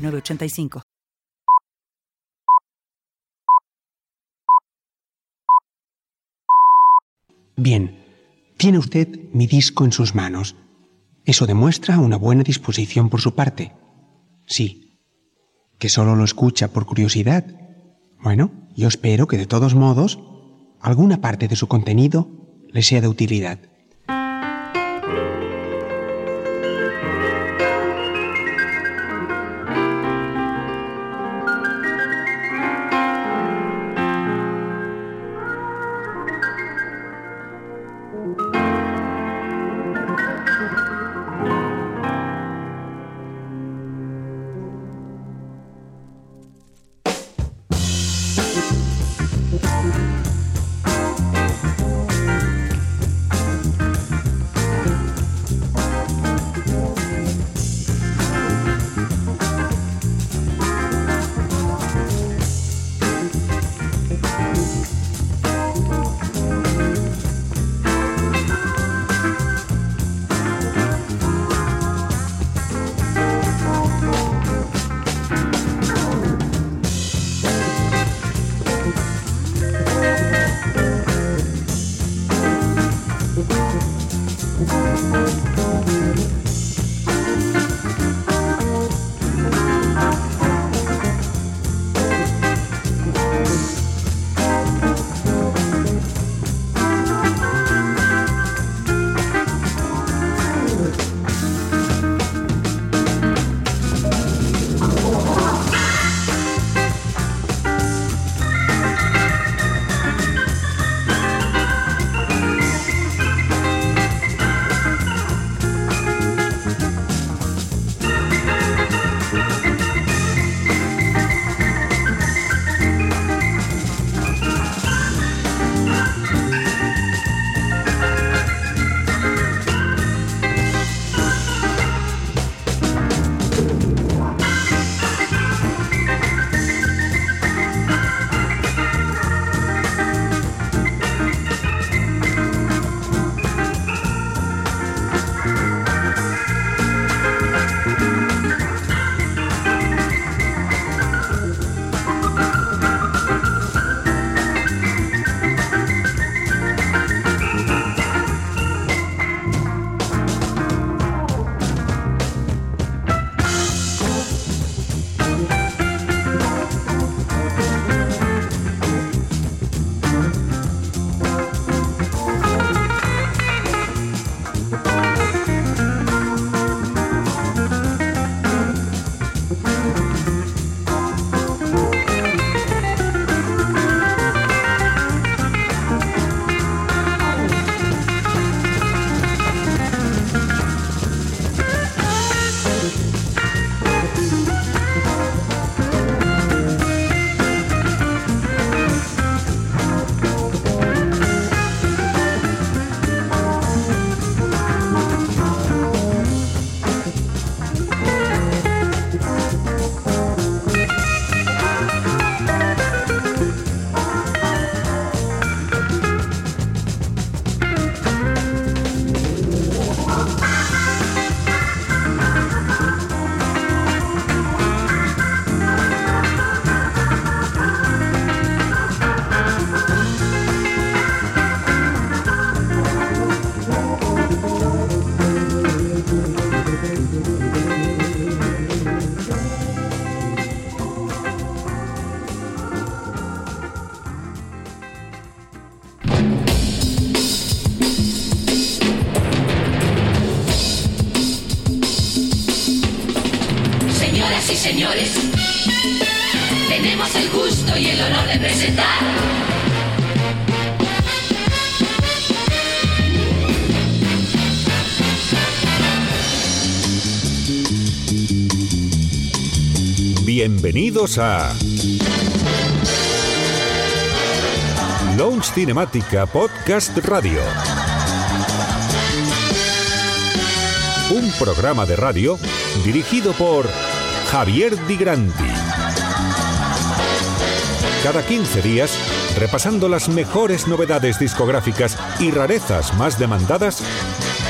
985. Bien, tiene usted mi disco en sus manos. Eso demuestra una buena disposición por su parte. Sí. ¿Que solo lo escucha por curiosidad? Bueno, yo espero que de todos modos alguna parte de su contenido le sea de utilidad. A Launch Cinemática Podcast Radio. Un programa de radio dirigido por Javier Di Granti. Cada 15 días, repasando las mejores novedades discográficas y rarezas más demandadas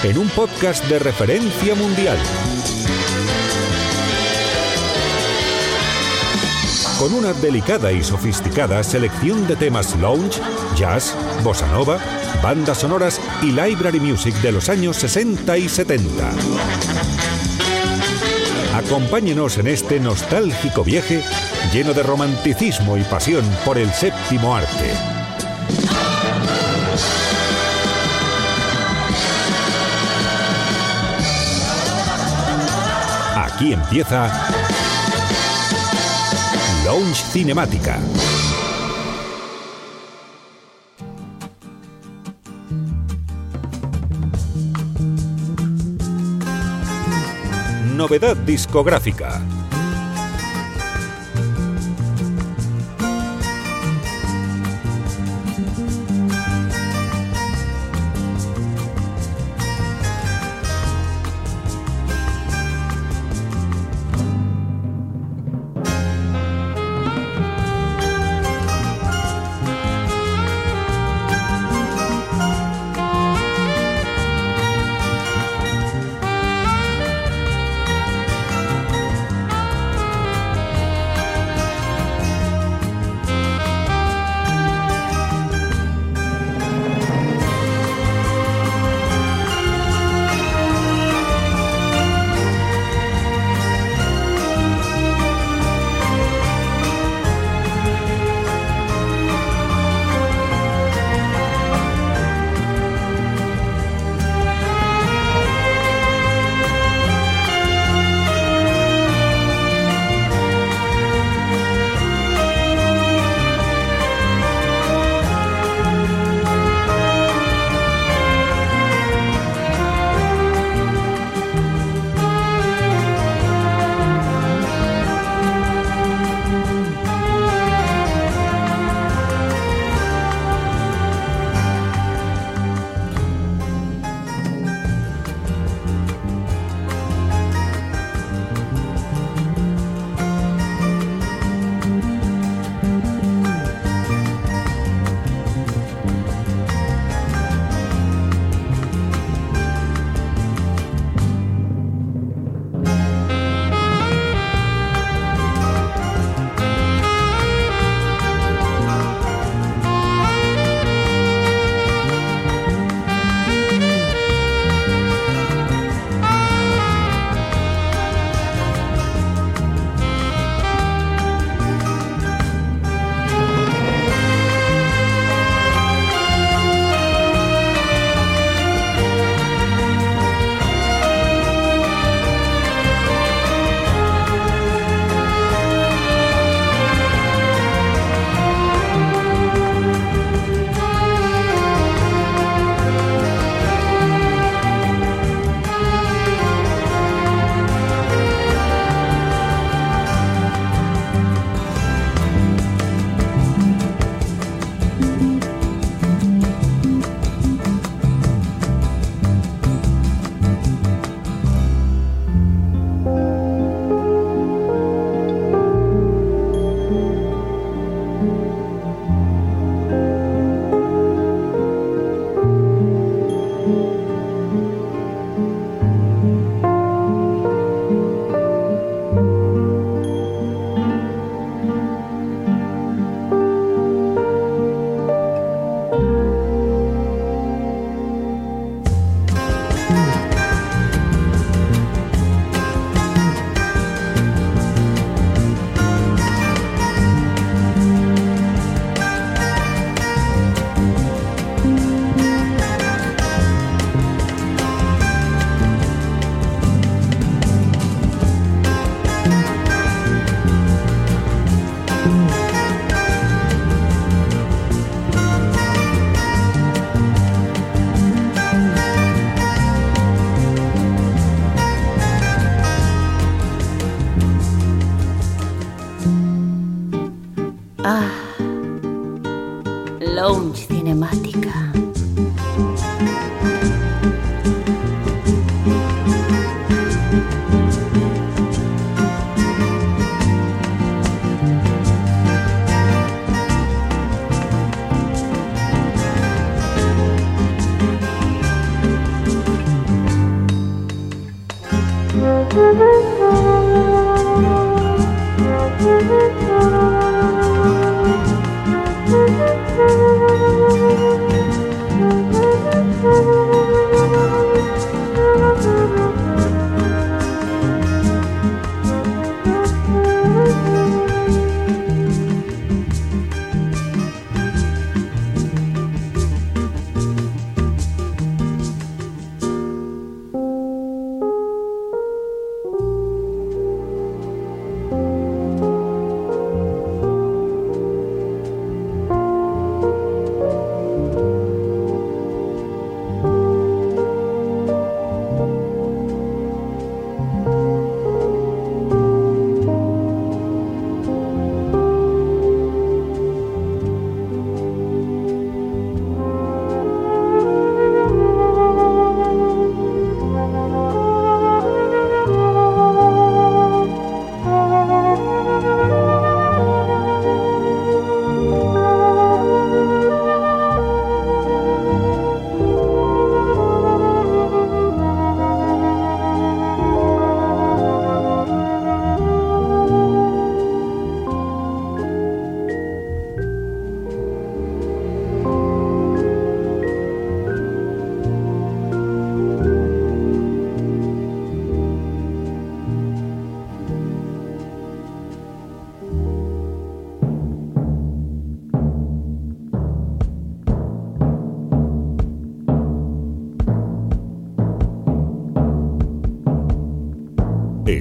en un podcast de referencia mundial. Con una delicada y sofisticada selección de temas lounge, jazz, bossa nova, bandas sonoras y library music de los años 60 y 70. Acompáñenos en este nostálgico viaje lleno de romanticismo y pasión por el séptimo arte. Aquí empieza Lounge Cinemática. Novedad discográfica.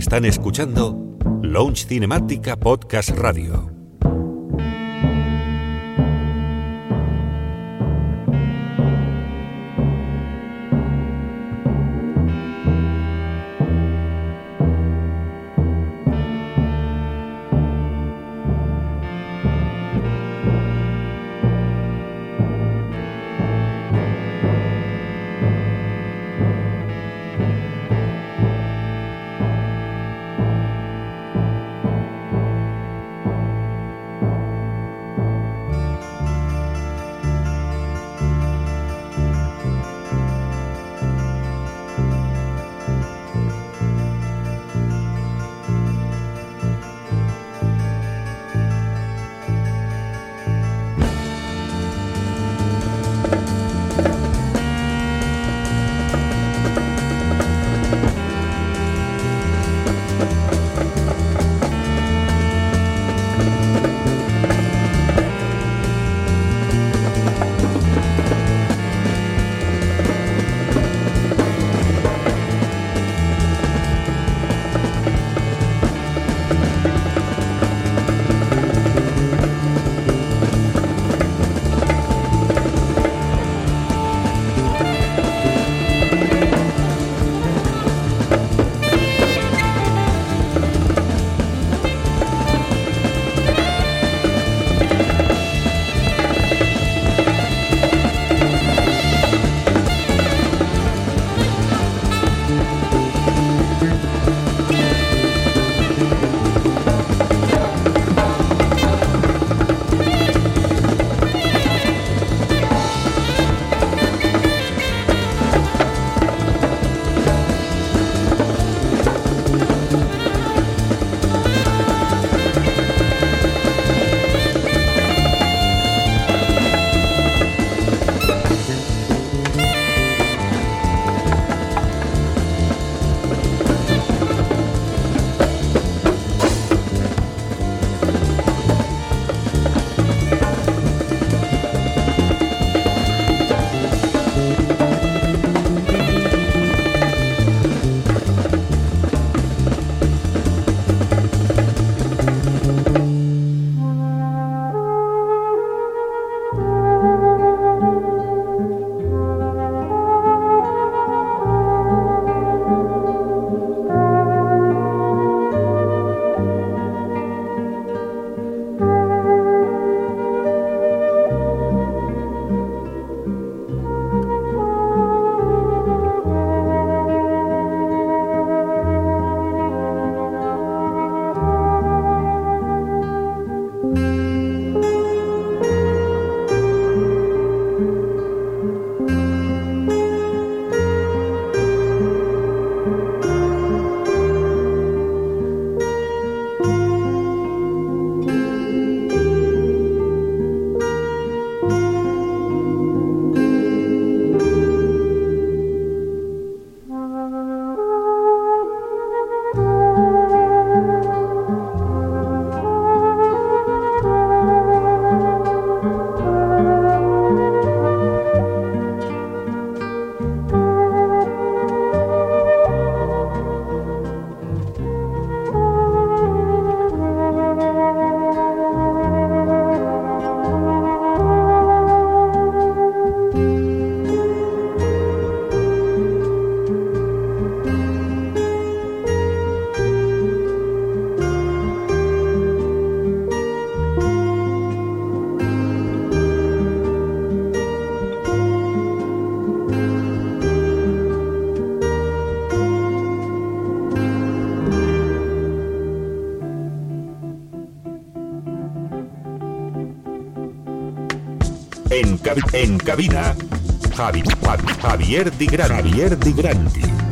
Están escuchando Launch Cinemática Podcast Radio. En, cabina, Javi, Javier Di Javier Di Granti.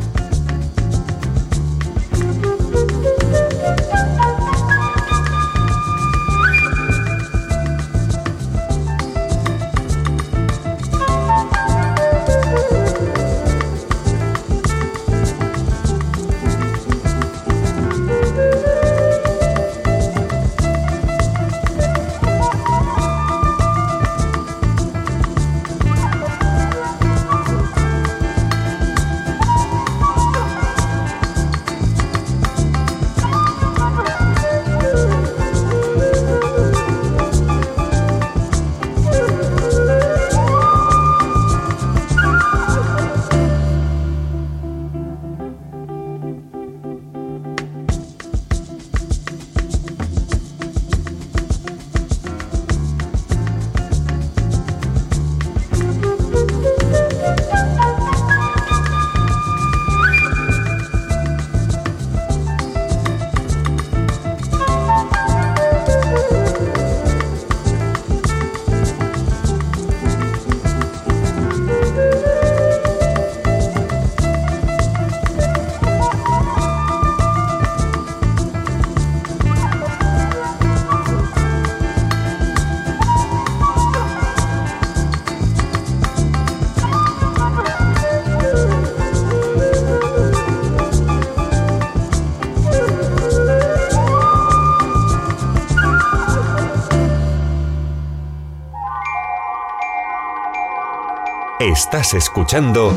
Estás escuchando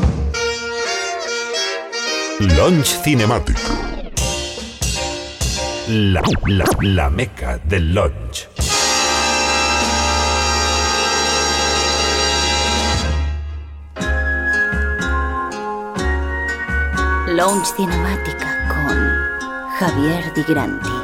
Launch Cinemático. La, la, la meca del launch. Launch Cinemática con Javier Di Granti.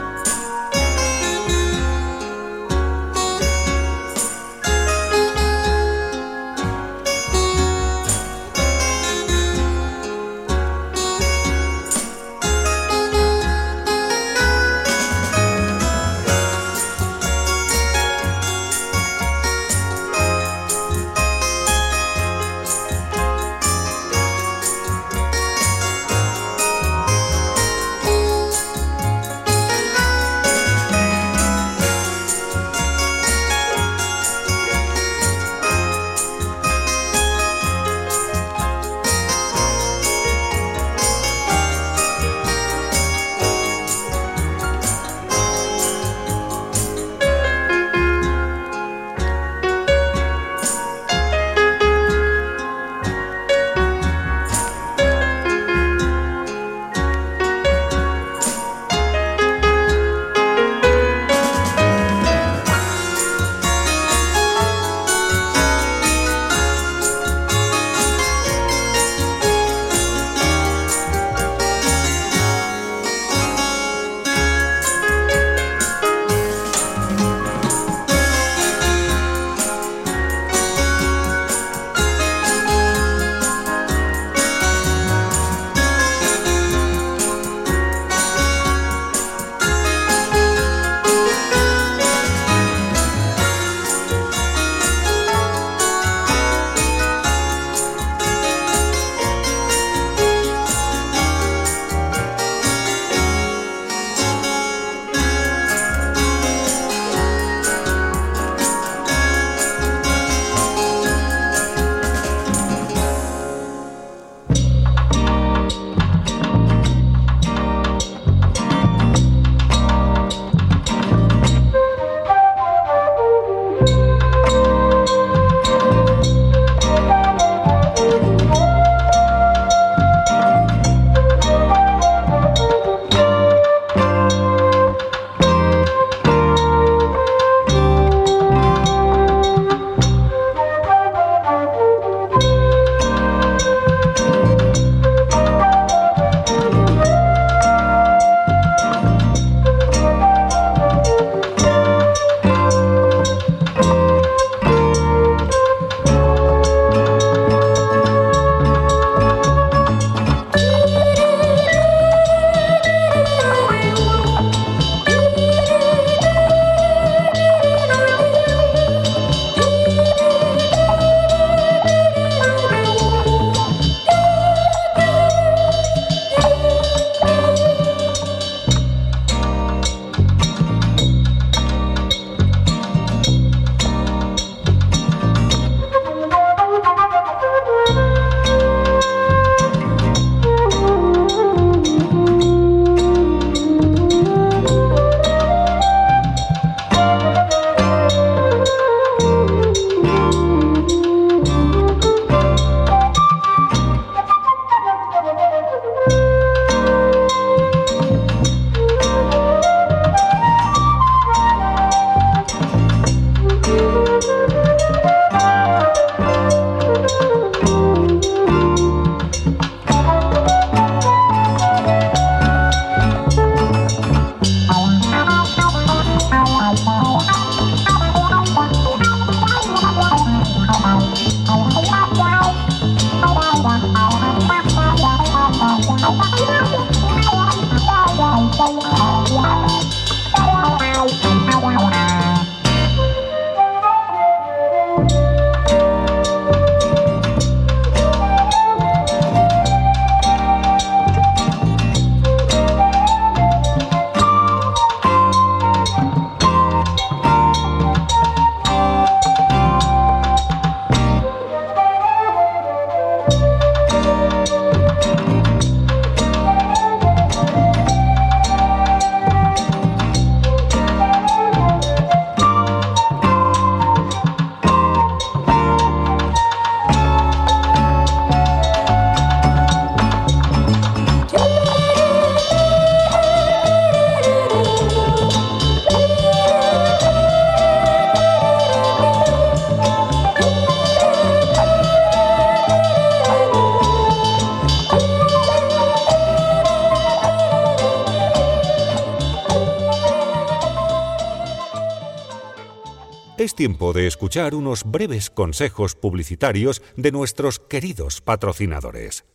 Tiempo de escuchar unos breves consejos publicitarios de nuestros queridos patrocinadores.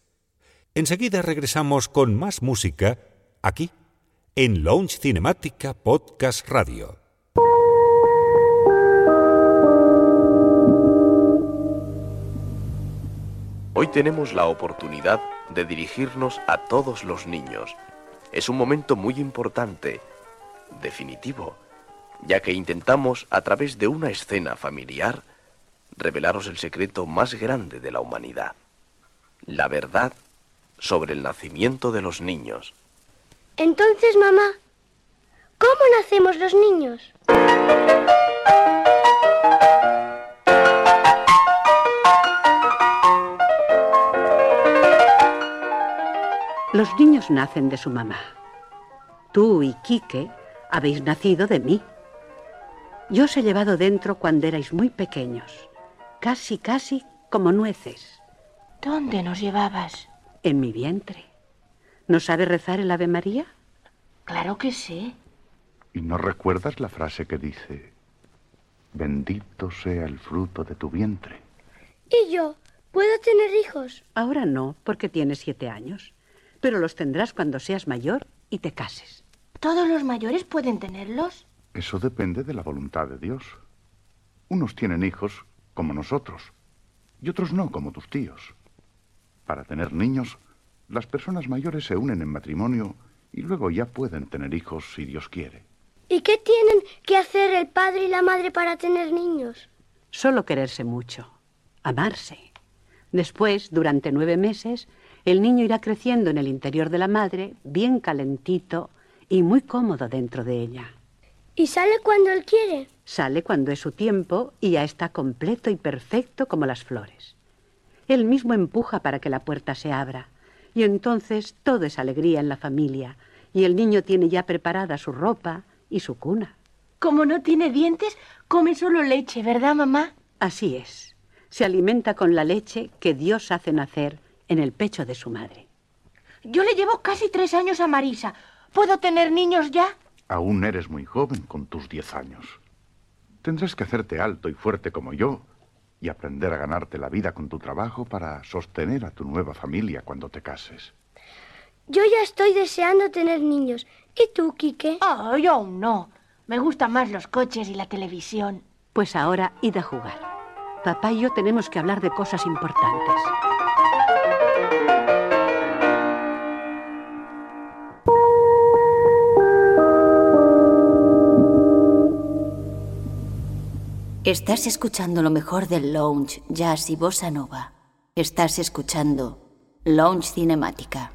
Enseguida regresamos con más música aquí, en Launch Cinemática Podcast Radio. Hoy tenemos la oportunidad de dirigirnos a todos los niños. Es un momento muy importante, definitivo, ya que intentamos, a través de una escena familiar, revelaros el secreto más grande de la humanidad, la verdad sobre el nacimiento de los niños. Entonces, mamá, ¿cómo nacemos los niños? Los niños nacen de su mamá. Tú y Quique habéis nacido de mí. Yo os he llevado dentro cuando erais muy pequeños, casi, casi como nueces. ¿Dónde nos llevabas? En mi vientre. ¿No sabe rezar el Ave María? Claro que sí. ¿Y no recuerdas la frase que dice, bendito sea el fruto de tu vientre? ¿Y yo? ¿Puedo tener hijos? Ahora no, porque tienes siete años. Pero los tendrás cuando seas mayor y te cases. ¿Todos los mayores pueden tenerlos? Eso depende de la voluntad de Dios. Unos tienen hijos como nosotros y otros no como tus tíos. Para tener niños, las personas mayores se unen en matrimonio y luego ya pueden tener hijos si Dios quiere. ¿Y qué tienen que hacer el padre y la madre para tener niños? Solo quererse mucho, amarse. Después, durante nueve meses, el niño irá creciendo en el interior de la madre, bien calentito y muy cómodo dentro de ella. ¿Y sale cuando él quiere? Sale cuando es su tiempo y ya está completo y perfecto como las flores. Él mismo empuja para que la puerta se abra. Y entonces todo es alegría en la familia. Y el niño tiene ya preparada su ropa y su cuna. Como no tiene dientes, come solo leche, ¿verdad, mamá? Así es. Se alimenta con la leche que Dios hace nacer en el pecho de su madre. Yo le llevo casi tres años a Marisa. ¿Puedo tener niños ya? Aún eres muy joven con tus diez años. Tendrás que hacerte alto y fuerte como yo y aprender a ganarte la vida con tu trabajo para sostener a tu nueva familia cuando te cases. Yo ya estoy deseando tener niños. ¿Y tú, Quique? Oh, yo aún no. Me gustan más los coches y la televisión. Pues ahora id a jugar. Papá y yo tenemos que hablar de cosas importantes. Estás escuchando lo mejor del lounge, jazz y bossa nova. Estás escuchando Lounge Cinemática.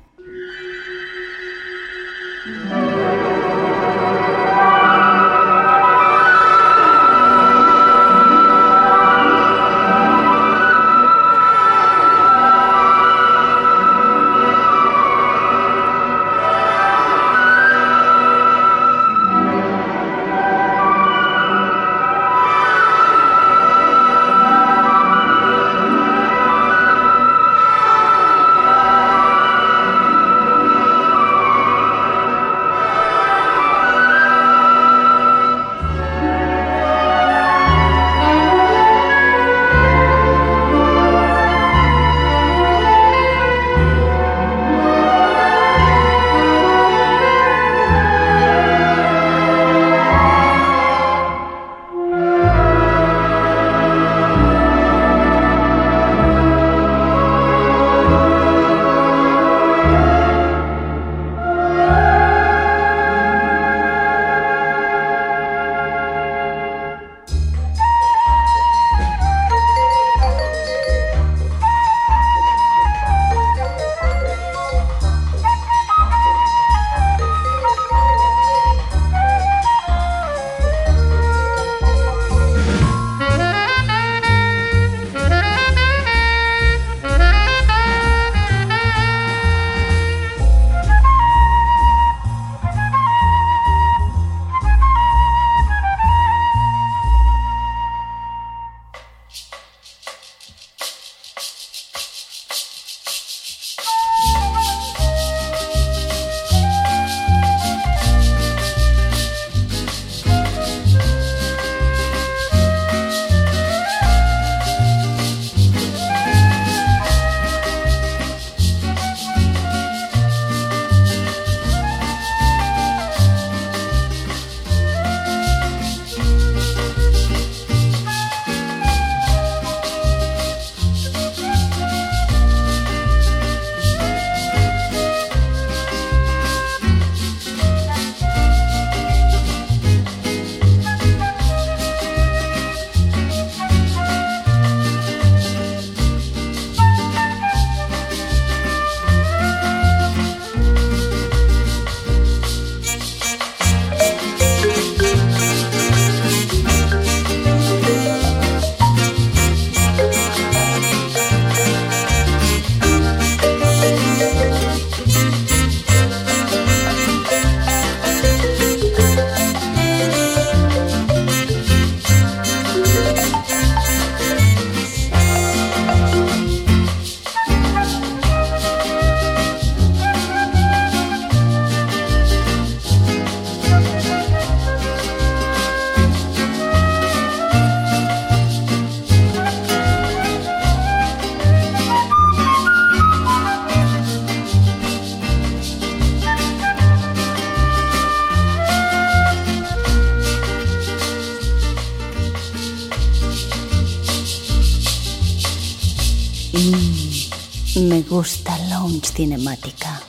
Gusta Lounge Cinemática.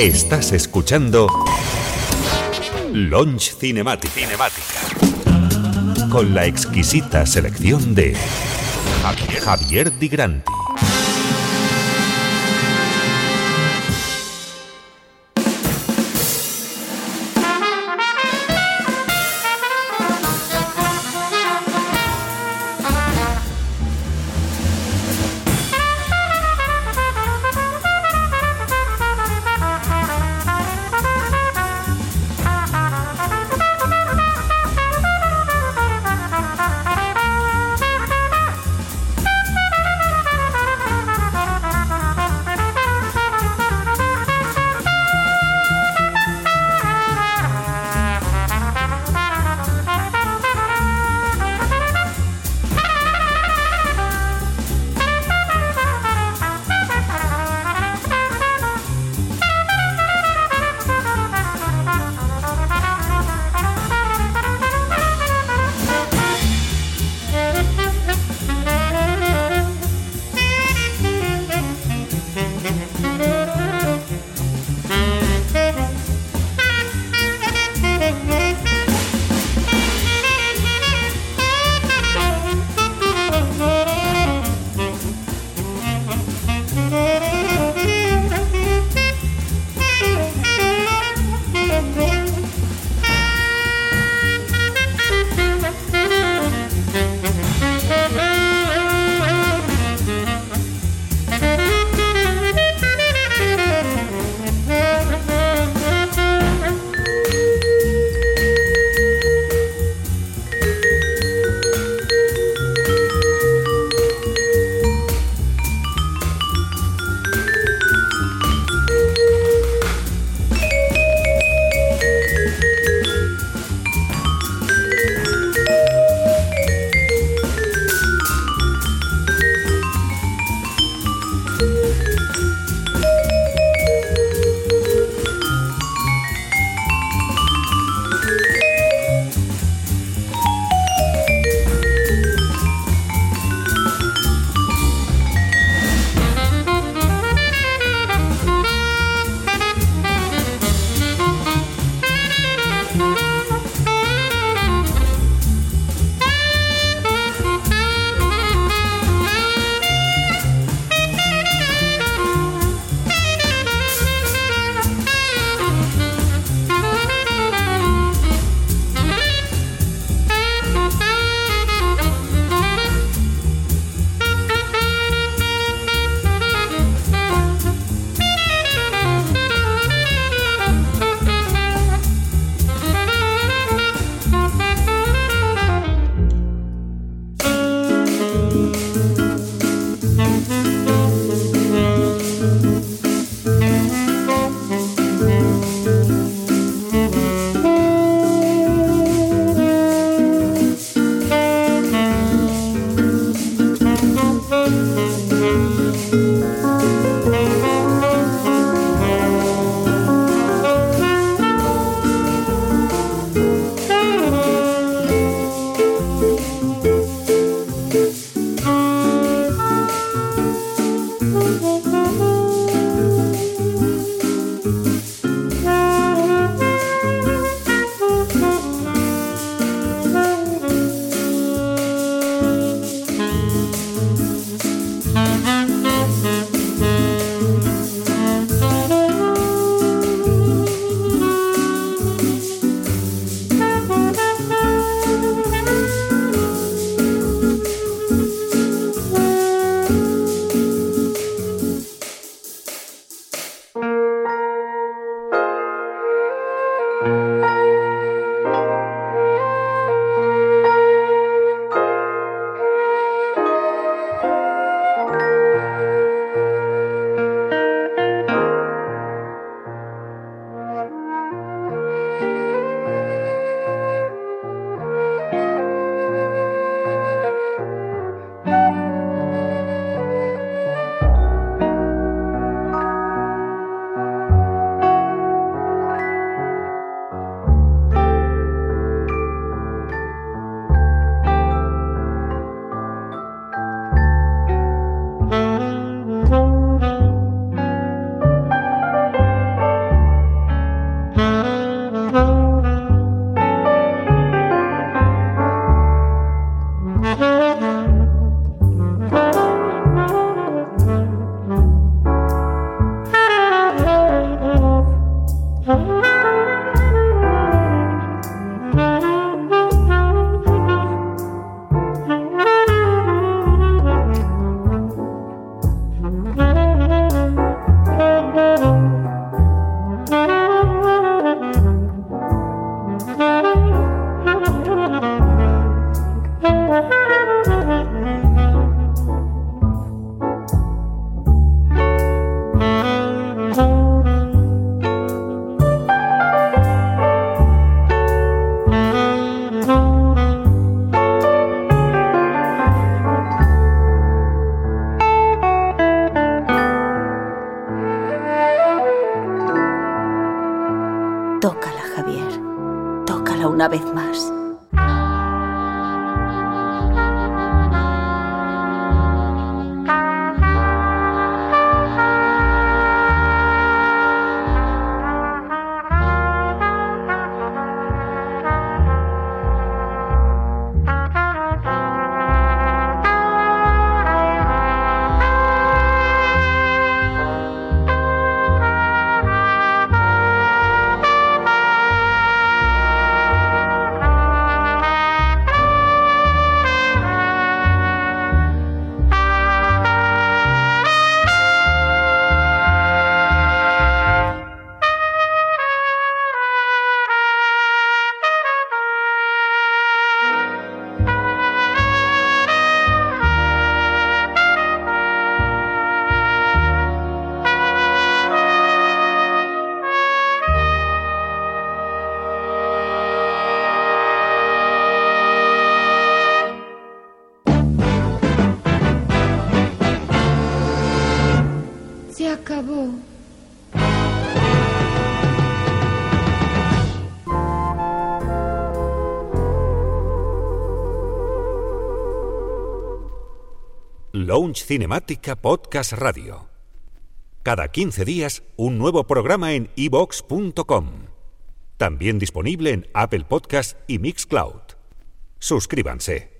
Estás escuchando Launch Cinematic. Cinemática. Con la exquisita selección de Javier, Javier Di Granti. Mm-hmm. Lounge Cinemática Podcast Radio. Cada 15 días, un nuevo programa en evox.com. También disponible en Apple Podcast y Mixcloud. Suscríbanse.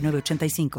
906985.